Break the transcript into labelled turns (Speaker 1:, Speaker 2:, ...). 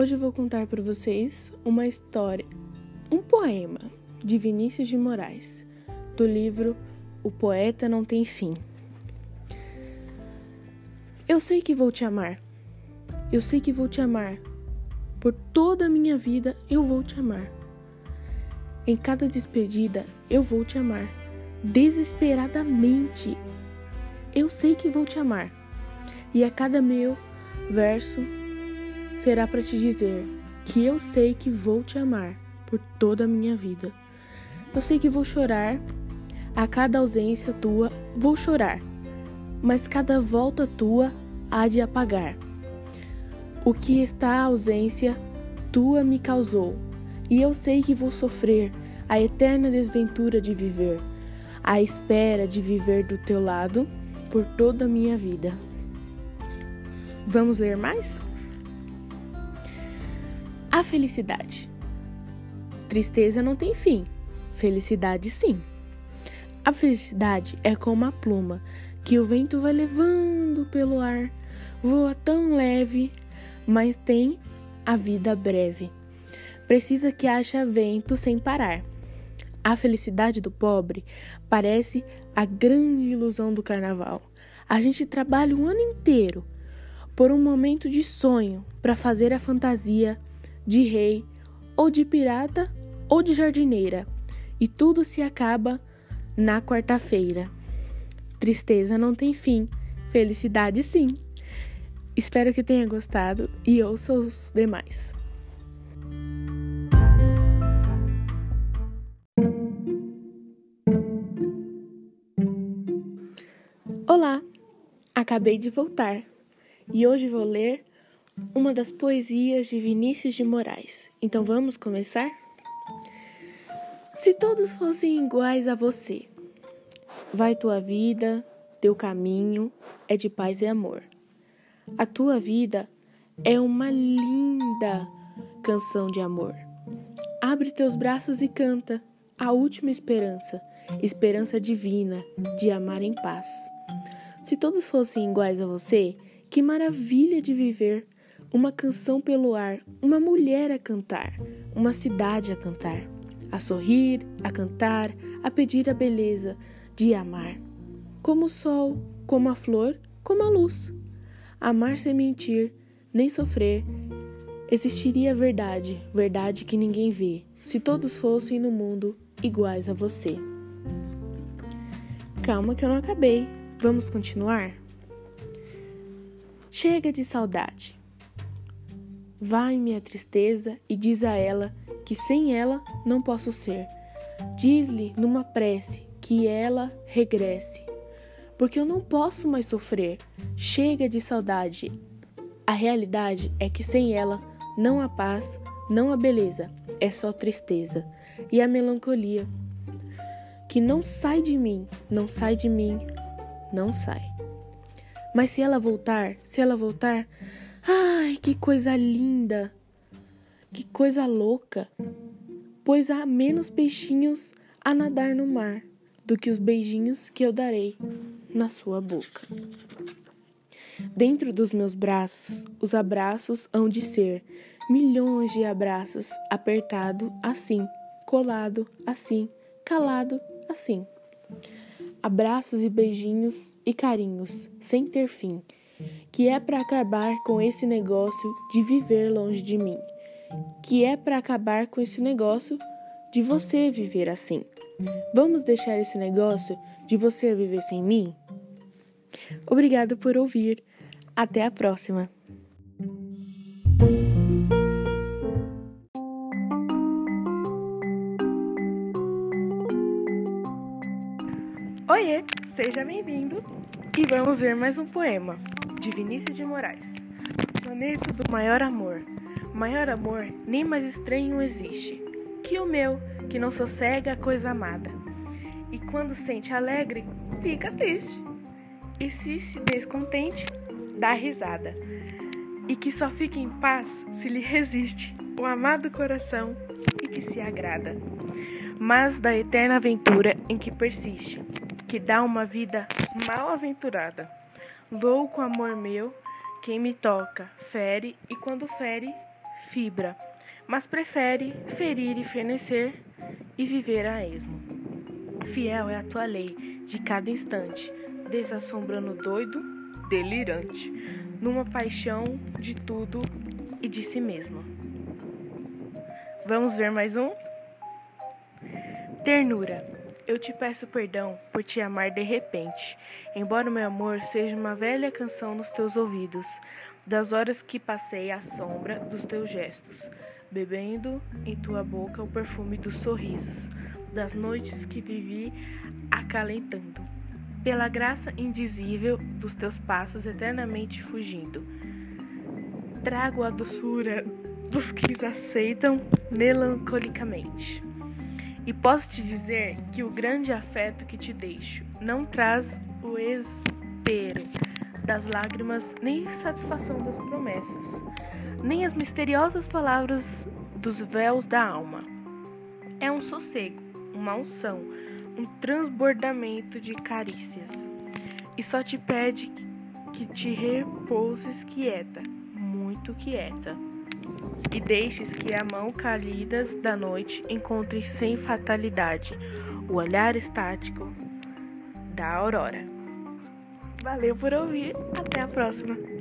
Speaker 1: Hoje eu vou contar para vocês uma história, um poema de Vinícius de Moraes, do livro O Poeta Não Tem Fim. Eu sei que vou te amar. Eu sei que vou te amar. Por toda a minha vida eu vou te amar. Em cada despedida eu vou te amar. Desesperadamente. Eu sei que vou te amar. E a cada meu verso será para te dizer que eu sei que vou te amar por toda a minha vida. Eu sei que vou chorar, a cada ausência tua vou chorar, mas cada volta tua há de apagar. O que está a ausência tua me causou, e eu sei que vou sofrer a eterna desventura de viver, a espera de viver do teu lado por toda a minha vida. Vamos ler mais? A felicidade. Tristeza não tem fim, felicidade sim. A felicidade é como a pluma que o vento vai levando pelo ar, voa tão leve, mas tem a vida breve. Precisa que haja vento sem parar. A felicidade do pobre parece a grande ilusão do carnaval. A gente trabalha o ano inteiro por um momento de sonho para fazer a fantasia de rei ou de pirata ou de jardineira, e tudo se acaba na quarta-feira. Tristeza não tem fim, felicidade sim. Espero que tenha gostado e ouça os demais. Olá, acabei de voltar e hoje vou ler uma das poesias de Vinícius de Moraes. Então vamos começar? Se todos fossem iguais a você, vai tua vida, teu caminho é de paz e amor. A tua vida é uma linda canção de amor. Abre teus braços e canta a última esperança, esperança divina de amar em paz. Se todos fossem iguais a você, que maravilha de viver uma canção pelo ar, uma mulher a cantar, uma cidade a cantar, a sorrir, a cantar, a pedir a beleza de amar. Como o sol, como a flor, como a luz. Amar sem mentir, nem sofrer. Existiria verdade, verdade que ninguém vê, se todos fossem no mundo iguais a você. Calma que eu não acabei. Vamos continuar? Chega de saudade. Vai minha tristeza e diz a ela que sem ela não posso ser. Diz-lhe numa prece que ela regresse, porque eu não posso mais sofrer. Chega de saudade. A realidade é que sem ela não há paz, não há beleza, é só tristeza e a melancolia que não sai de mim, não sai de mim, não sai. Mas se ela voltar, se ela voltar, Ai, que coisa linda! Que coisa louca! Pois há menos peixinhos a nadar no mar do que os beijinhos que eu darei na sua boca. Dentro dos meus braços, os abraços hão de ser milhões de abraços, apertado assim, colado assim, calado assim. Abraços e beijinhos e carinhos, sem ter fim que é para acabar com esse negócio de viver longe de mim, que é para acabar com esse negócio de você viver assim. Vamos deixar esse negócio de você viver sem mim? Obrigado por ouvir. Até a próxima. Oiê, seja bem-vindo e vamos ver mais um poema de Vinícius de Moraes. Soneto do maior amor. Maior amor nem mais estranho existe que o meu, que não sossega a coisa amada. E quando sente alegre, fica triste. E se se descontente, dá risada. E que só fica em paz se lhe resiste o amado coração e que se agrada. Mas da eterna aventura em que persiste, que dá uma vida mal aventurada. Louco amor meu, quem me toca, fere, e quando fere, fibra, mas prefere ferir e fenecer e viver a esmo. Fiel é a tua lei de cada instante, desassombrando doido, delirante, numa paixão de tudo e de si mesma. Vamos ver mais um? Ternura. Eu te peço perdão por te amar de repente, embora o meu amor seja uma velha canção nos teus ouvidos, das horas que passei à sombra dos teus gestos, bebendo em tua boca o perfume dos sorrisos, das noites que vivi acalentando, pela graça indizível dos teus passos eternamente fugindo. Trago a doçura dos que aceitam melancolicamente. E posso te dizer que o grande afeto que te deixo não traz o espero das lágrimas, nem satisfação das promessas, nem as misteriosas palavras dos véus da alma. É um sossego, uma unção, um transbordamento de carícias. E só te pede que te repouses quieta, muito quieta e deixes que a mão cálidas da noite encontre sem fatalidade o olhar estático da aurora. Valeu por ouvir, até a próxima!